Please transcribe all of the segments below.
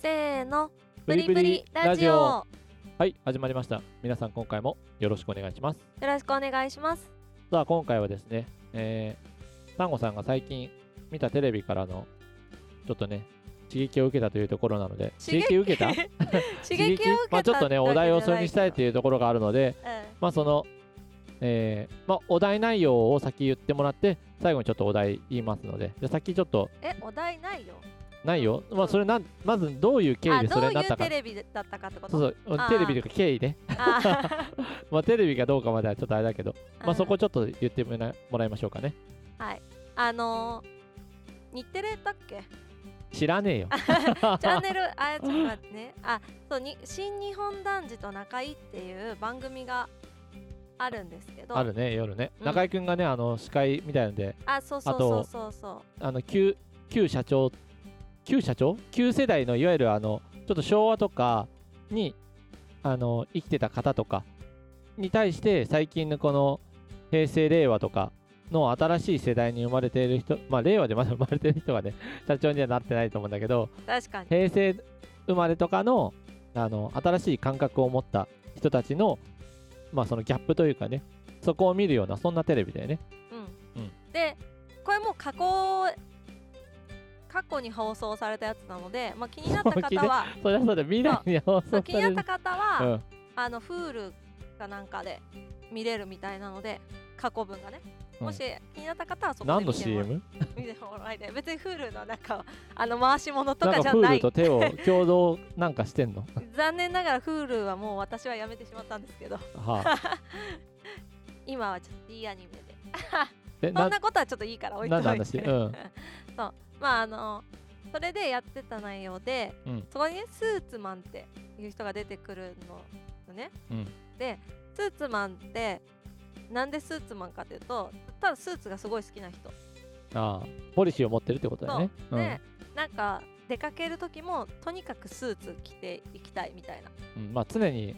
せーの。プリプリラジオ。よはい始まりました。皆さん今回もよろしくお願いします。ろしくお願いします。さあ今回はですねえー、サンゴさんが最近見たテレビからのちょっとね刺激を受けたというところなので。刺激？を受けた？刺激を受けたまあちょっとねお題をそれにしたいという、ところがあるのでまあそのえーまあ、お題内容を先言ってもらって最後にちょっとお題言いますので。じゃあ先ちょっと。えお題ないよないよ、まあ、それなんまずどういう経緯でそれになったか。テレビだったかってことそうそう。テレビというか経緯ね。あ まあテレビかどうかまではちょっとあれだけど、ーまあそこちょっと言ってもらいましょうかね。はい。あのー、日テレだっけ？知らねえよ。チャンネルあちょっと待ってね。あそうに新日本男児と仲いいっていう番組があるんですけど。あるね夜ね、うん。中居君がねあの司会みたいので。あそうそうそうそうそう。あの旧旧社長旧社長？旧世代のいわゆるあのちょっと昭和とかにあの生きてた方とかに対して最近のこの平成令和とかの新しい世代に生まれている人まあ令和でまだ 生まれている人がね社長にはなってないと思うんだけど確かに。平成生まれとかのあの新しい感覚を持った人たちのまあそのギャップというかねそこを見るようなそんなテレビだよね。うん、うん。でこれもう過去過去に放送されたやつなので、まあ、気になった方は それはそうだ未来に放送される。気になった方は、うん。あの Hulu かなんかで見れるみたいなので過去分がね。うん。もし気になった方はそこ何ので見てもら CM? 見てもらいたい別に Hulu のなんかあの回し物となんかかじゃない。Hulu と手を共同なんかしてんの？残念ながら Hulu はもう私はやめてしまったんですけど。はあ、今はちょっといいアニメで。えそんなことはちょっといいから置いといて。何の話？うん。そうまああのそれでやってた内容で、うん。そこにねスーツマンっていう人が出てくるのよね、うん。でスーツマンってなんでスーツマンかっていうとただスーツがすごい好きな人。ああポリシーを持ってるってことだよね。そう。で、なんか出かける時もとにかくスーツ着ていきたいみたいな、うん。うんまあ常に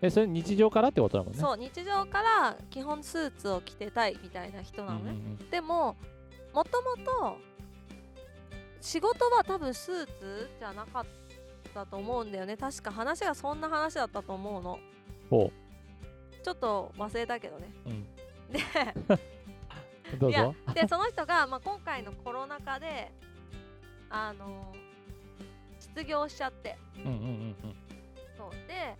えそれ日常からってことだもんね。そう日常から基本スーツを着てたいみたいな人なのね、うんうん。でももともと仕事は多分スーツじゃなかったと思うんだよね。確か話がそんな話だったと思うの。ほちょっと忘れたけどね。う、うん、で どういやぞでその人が、まあ、今回のコロナ禍であの失業しちゃって。うんうんうんうん。そう。で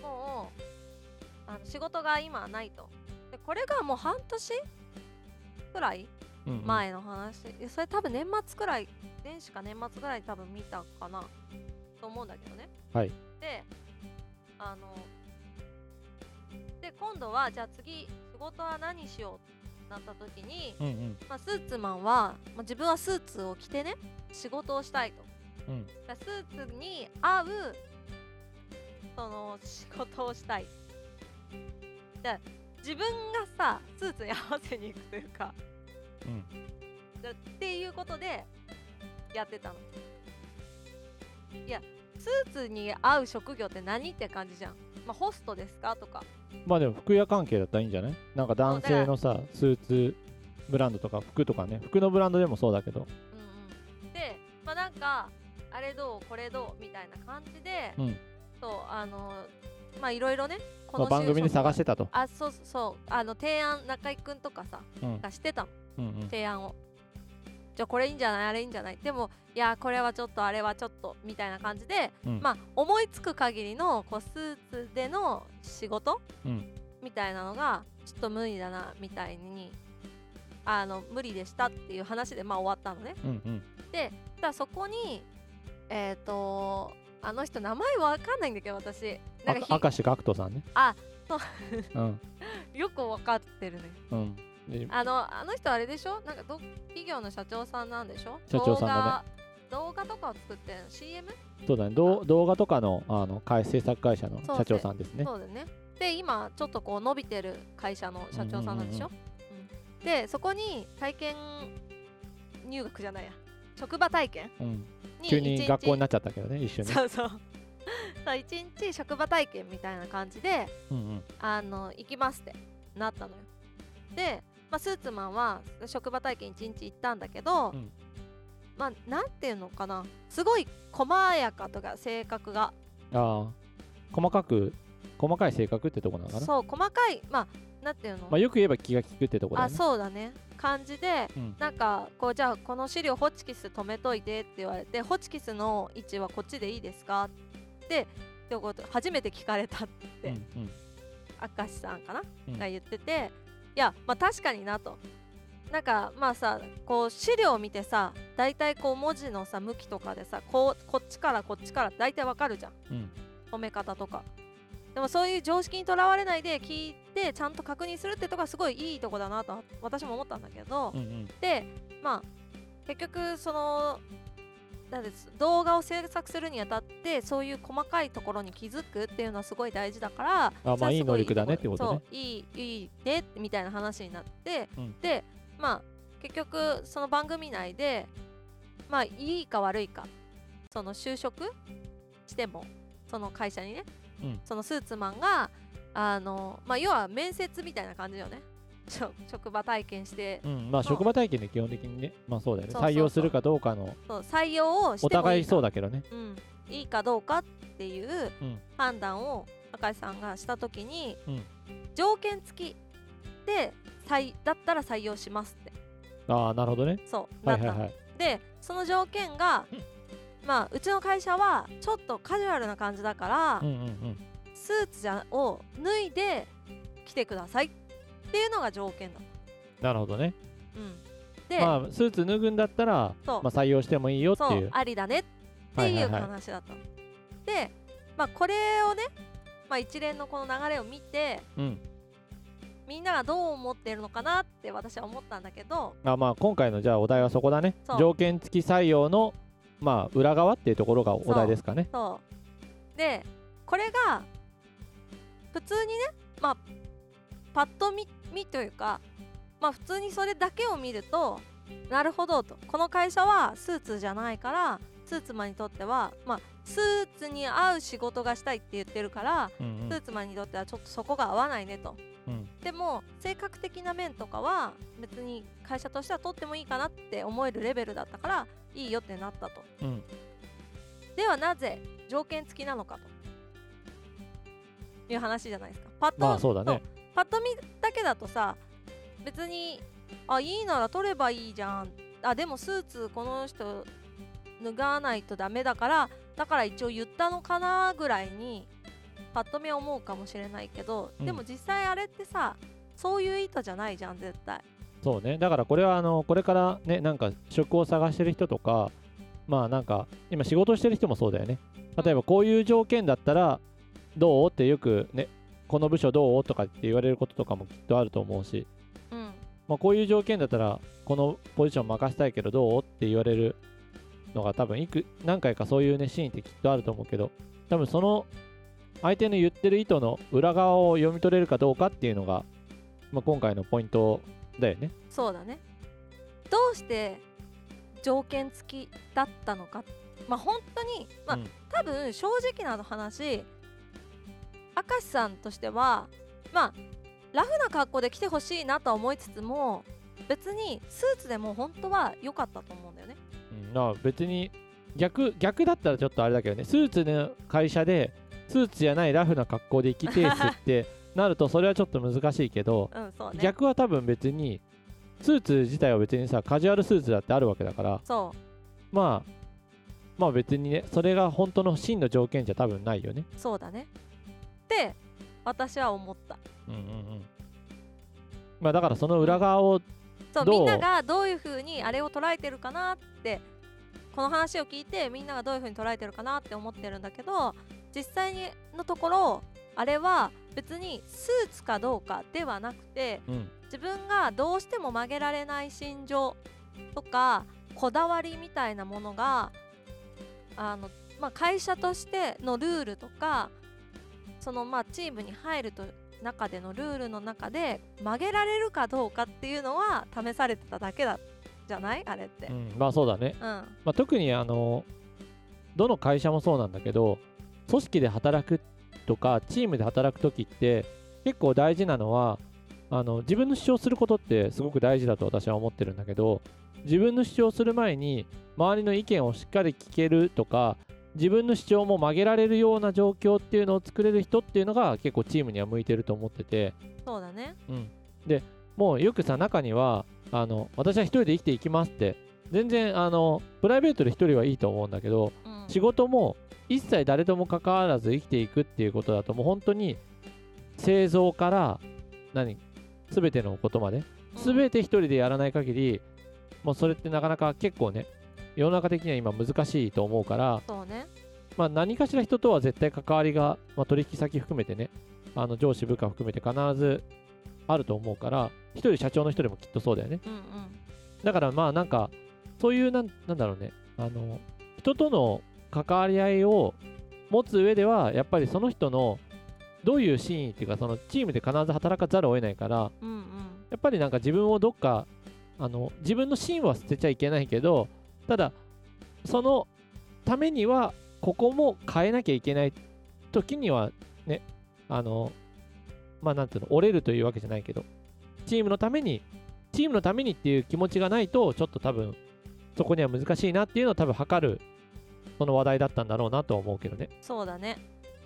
もうあの仕事が今ないと。でこれがもう半年くらいうんうん。前の話、いやそれ多分年末くらい年始か年末くらいに多分見たかな。と思うんだけどね。はい。であので今度はじゃあ次仕事は何しようってなった時に、うんうん。まあ、スーツマンは、まあ、自分はスーツを着てね仕事をしたいと。うん。だスーツに合うその仕事をしたい。で自分がさスーツに合わせに行くというかうん。だっていうことでやってたの。いやスーツに合う職業って何って感じじゃん、まあ、ホストですかとか。まあでも服屋関係だったらいいんじゃない？なんか男性のさスーツブランドとか服とかね。服のブランドでもそうだけど。うんうん。でまあなんかあれどうこれどうみたいな感じで、うん。そうあのまあいろいろねこまあ、番組で探しててたと。あそうそう。あの提案中居くんとかさうん。がしてたの提案を。じゃあこれいいんじゃない？あれいいんじゃない？でもいやこれはちょっとあれはちょっとみたいな感じで、うん。まあ思いつく限りのこうスーツでの仕事、うん。みたいなのがちょっと無理だなみたいにあの無理でしたっていう話でまあ終わったのね。うんうん。でただそこにえっ、とあの人名前わかんないんだけど私。なんか明石学徒さんね。あそううん。よくわかってるねうん。であのあの人あれでしょ？なんかど企業の社長さんなんでしょ？社長さんだ動画動画とかを作って CM? そうだね。動画とかのあの会制作会社の社長さんですね。そうだよね。で今ちょっとこう伸びてる会社の社長さんなんでしょ、うんでそこに体験入学じゃないや。職場体験？うん。に急に学校になっちゃったけどね一瞬ねそうそう。そう一日職場体験みたいな感じでうんうん。あの行きますってなったのよ。で、まあ、スーツマンは職場体験一日行ったんだけど、うん。まあなんていうのかな。すごい細やかとか性格が。ああ。細かく細かい性格ってとこなのかな。そう細かいまあなんていうの、まあ、よく言えば気が利くってとこだよあねそうだね。感じでうん。なんかこうじゃあこの資料ホチキス止めといてって言われてホチキスの位置はこっちでいいですか？ってってこと初めて聞かれたって。うんうん。明石さんかな、うん。が言ってていやまあ確かになと。なんかまあさこう資料を見てさ大体こう文字のさ向きとかでさこうこっちからこっちから大体わかるじゃん。うん。止め方とか。でもそういう常識にとらわれないで聞いてちゃんと確認するってとこはすごいいいとこだなと私も思ったんだけど、うんうん。でまあ結局そのなんです動画を制作するにあたってそういう細かいところに気づくっていうのはすごい大事だからあまあいい能力だねってことね。そういいいいねみたいな話になって、うん。でまあ結局その番組内でまあいいか悪いかその就職してもその会社にね、うん。そのスーツマンがあのまあ要は面接みたいな感じよね職場体験して。うん、まあ職場体験で基本的にね。まあそうだよね。採用するかどうかの。そう採用をしてもいいかお互いそうだけどね。うん、いいかどうかっていううん。判断を赤井さんがした時に、うん。条件付きで採だったら採用しますって。ああなるほどね。そうないははい。はいでその条件が、うん。まあうちの会社はちょっとカジュアルな感じだから、うんうんうん。スーツじゃを脱いで来てくださいっていうのが条件だなるほどね。うん、で、まあスーツ脱ぐんだったらそう。まあ採用してもいいよってそいう。うありだねっていうはいはいはい。話だったの。で、まあ、これをね、まあ、一連のこの流れを見てうん。みんながどう思っているのかなって私は思ったんだけどあまあ今回のじゃあお題はそこだね。そう。条件付き採用のまあ裏側っていうところがお題ですかね。そう。でこれが普通にねまあパッと見見というかまあ普通にそれだけを見るとなるほどと。この会社はスーツじゃないからスーツマンにとってはまあスーツに合う仕事がしたいって言ってるからうんスーツマンにとってはちょっとそこが合わないねと。うん。でも性格的な面とかは別に会社としては取ってもいいかなって思えるレベルだったからいいよってなったと。うん。ではなぜ条件付きなのかと。いう話じゃないですか。パッと、まあそうだねパッと見だけだとさ別にあいいなら取ればいいじゃん。あでもスーツこの人脱がないとダメだからだから一応言ったのかなぐらいにパッと見は思うかもしれないけど、うん。でも実際あれってさそういう意図じゃないじゃん絶対。そうね。だからこれはあのこれからねなんか職を探してる人とかまあなんか今仕事してる人もそうだよね。例えばこういう条件だったらどう？ってよくねこの部署どう？とかって言われることとかもきっとあると思うし、うんまあ、こういう条件だったらこのポジション任せたいけどどうって言われるのが多分いく何回かそういうねシーンってきっとあると思うけど。多分その相手の言ってる意図の裏側を読み取れるかどうかっていうのが、まあ、今回のポイントだよね。そうだね。どうして条件付きだったのか。まあ本当にまあ、うん。多分正直な話明石さんとしてはまあラフな格好で来てほしいなとは思いつつも別にスーツでも本当は良かったと思うんだよね。うん、まあ別に逆逆だったらちょっとあれだけどねスーツの会社でスーツじゃないラフな格好で行きてえって なるとそれはちょっと難しいけど、うんね。逆は多分別にスーツ自体は別にさカジュアルスーツだってあるわけだからそう。まあまあ別にねそれが本当の真の条件じゃ多分ないよね。そうだねって私は思った。うんうんうん。まあだからその裏側をそうみんながどういう風にあれを捉えてるかなってこの話を聞いてみんながどういう風に捉えてるかなって思ってるんだけど実際にのところあれは別にスーツかどうかではなくてうん。自分がどうしても曲げられない心情とかこだわりみたいなものがあの、まあ、会社としてのルールとかそのまあチームに入ると中でのルールの中で曲げられるかどうかっていうのは試されてただけだじゃない？あれって。ううんんまあそうだね。まあ、特にあのどの会社もそうなんだけど組織で働くとかチームで働く時って結構大事なのはあの自分の主張することってすごく大事だと私は思ってるんだけど自分の主張する前に周りの意見をしっかり聞けるとか自分の主張も曲げられるような状況っていうのを作れる人っていうのが結構チームには向いてると思ってて、そうだね。うん、でもうよくさ中にはあの私は一人で生きていきますって。全然あのプライベートで一人はいいと思うんだけどうん。仕事も一切誰とも関わらず生きていくっていうことだともう本当に製造から何全てのことまでうん。全て一人でやらない限りもうそれってなかなか結構ね世の中的には今難しいと思うから、そうね。まあ、何かしら人とは絶対関わりが、まあ、取引先含めてねあの上司部下含めて必ずあると思うから一人社長の一人もきっとそうだよね。うんうん。だからまあなんかそういうなんなんだろうね。あの人との関わり合いを持つ上ではやっぱりその人のどういう真意っていうかそのチームで必ず働かざるを得ないからうんうん。やっぱりなんか自分をどっかあの自分の芯は捨てちゃいけないけどただそのためにはここも変えなきゃいけない。時にはねあのまあなんていうの折れるというわけじゃないけどチームのためにチームのためにっていう気持ちがないとちょっと多分そこには難しいなっていうのを多分測るその話題だったんだろうなとは思うけどね。そうだね。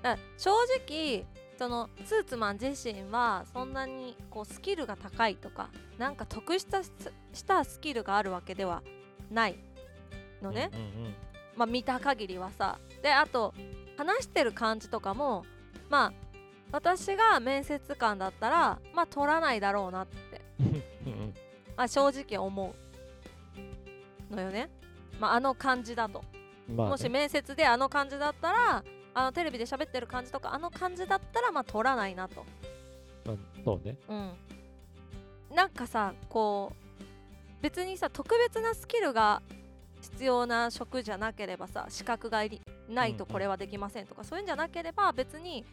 だ正直そのスーツマン自身はそんなにこうスキルが高いとかなんか得したしたスキルがあるわけではない。のね、まあ見た限りはさ。であと話してる感じとかもまあ私が面接官だったらまあ取らないだろうなって、まあ、正直思う。のよね、まあ、あの感じだと。まあね。もし面接であの感じだったらあのテレビで喋ってる感じとかあの感じだったらまあ取らないなと。まあそうね。うん。なんかさこう別にさ特別なスキルが必要な職じゃなければさ資格がないとこれはできませんとか、そういうんじゃなければ別に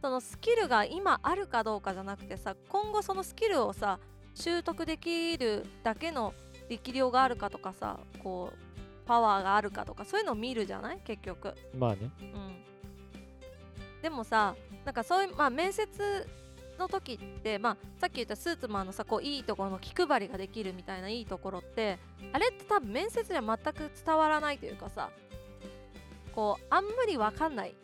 そのスキルが今あるかどうかじゃなくてさ今後そのスキルをさ習得できるだけの力量があるかとかさこうパワーがあるかとかそういうのを見るじゃない？結局。まあね。うん、でもさなんかそういう、まあ、面接の時って、まあ、さっき言ったスーツマンのさこういいところの気配りができるみたいないいところってあれって多分面接では全く伝わらないというかさこうあんまり分かんない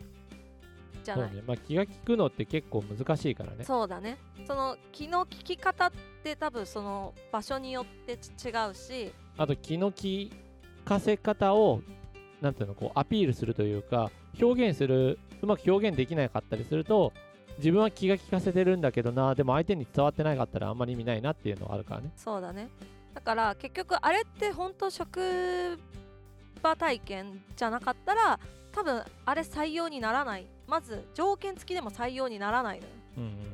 じゃない？ね。まあ気が利くのって結構難しいからね。そうだね。その気の利き方って多分その場所によってち違うしあと気の利かせ方をなんていうのこうアピールするというか表現するうまく表現できなかったりすると自分は気が利かせてるんだけどなでも相手に伝わってなかったらあんまり意味ないなっていうのはあるからね。そうだね。だから結局あれって本当職場体験じゃなかったら多分あれ採用にならない。まず条件付きでも採用にならないのよ。うんうん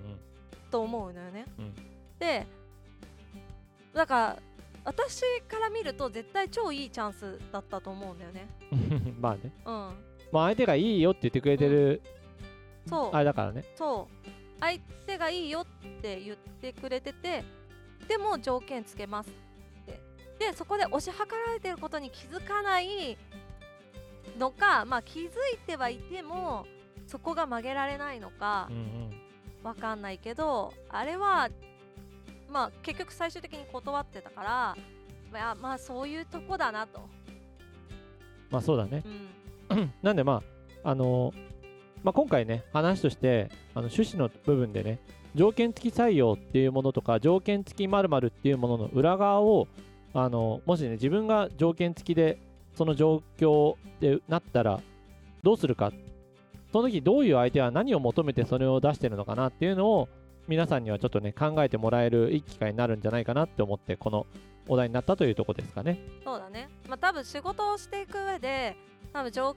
と思うのよね、うん。でだから私から見ると絶対超いいチャンスだったと思うんだよね。う んまあね。うん。まあ相手がいいよって言ってくれてる、そう。あれだからね。そう。相手がいいよって言ってくれててでも条件つけますって。でそこで推し量られてることに気づかないのかまあ気づいてはいてもそこが曲げられないのかうんうん。わかんないけどあれはまあ結局最終的に断ってたからまあまあそういうとこだなと、まあそうだね。うん、なんでまああのまあ、今回ね話としてあの趣旨の部分でね条件付き採用っていうものとか条件付き〇〇っていうものの裏側をあのもしね自分が条件付きでその状況でなったらどうするかその時どういう相手は何を求めてそれを出してるのかなっていうのを皆さんにはちょっとね考えてもらえるいい機会になるんじゃないかなって思ってこのお題になったというところですかね。そうだね。まあ多分仕事をしていく上で、多分条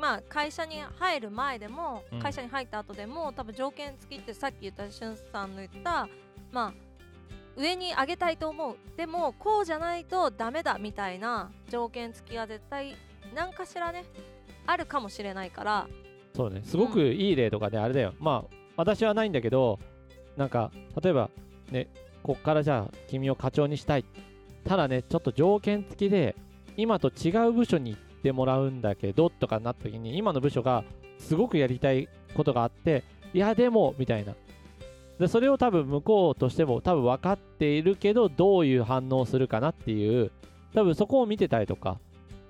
まあ会社に入る前でも、うん会社に入った後でも、多分条件付きってさっき言ったしゅんさんの言った、まあ上に上げたいと思う。でもこうじゃないとダメだみたいな条件付きが絶対何かしらねあるかもしれないから、そうね、すごくいい例とかであれだよ。まあ、私はないんだけど、なんか、例えば、ね、こっからじゃあ、君を課長にしたい。ただね、ちょっと条件付きで、今と違う部署に行っててもらうんだけど、とかなった時に、今の部署がすごくやりたいことがあって、いや、でも、みたいな。でそれを多分向こうとしても多分分かっているけどどういう反応するかなっていう多分そこを見てたりとか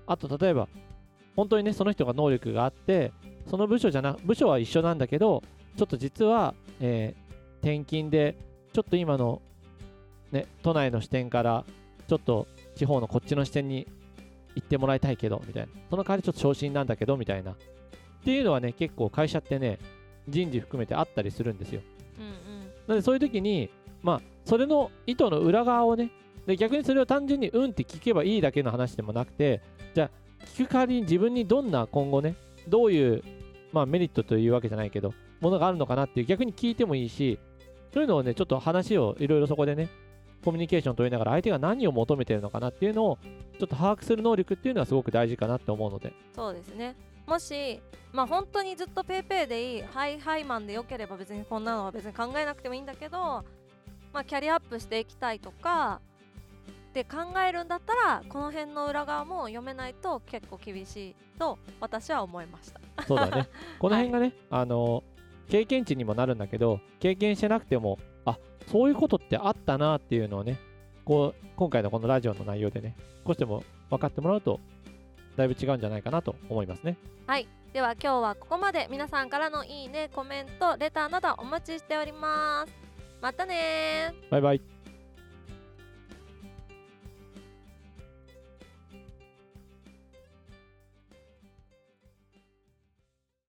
あと例えば本当にねその人が能力があってその部署じゃな部署は一緒なんだけどちょっと実は、えー転勤でちょっと今の、ね、都内の視点からちょっと地方のこっちの視点に行ってもらいたいけどみたいな。その代わりちょっと昇進なんだけどみたいな。っていうのはね結構会社ってね人事含めてあったりするんですよ。うんうん。なのでそういう時にまあそれの意図の裏側をねで逆にそれを単純にうんって聞けばいいだけの話でもなくてじゃあ聞く代わりに自分にどんな今後ねどういう、まあ、メリットというわけじゃないけどものがあるのかなっていう逆に聞いてもいいしそういうのをねちょっと話をいろいろそこでねコミュニケーション取りながら相手が何を求めてるのかなっていうのをちょっと把握する能力っていうのはすごく大事かなって思うので。そうですね。もしまあ本当にずっとぺいぺいでいいはいはいマンでよければ別にこんなのは別に考えなくてもいいんだけどまあキャリアアップしていきたいとかって考えるんだったらこの辺の裏側も読めないと結構厳しいと私は思いました。そうだね。この辺がね、あの経験値にもなるんだけど経験してなくてもあそういうことってあったなっていうのをねこう今回のこのラジオの内容でね少しでも分かってもらうとだいぶ違うんじゃないかなと思いますね。では今日はここまで。皆さんからのいいねコメントレターなどお待ちしております。またねー。バイバイ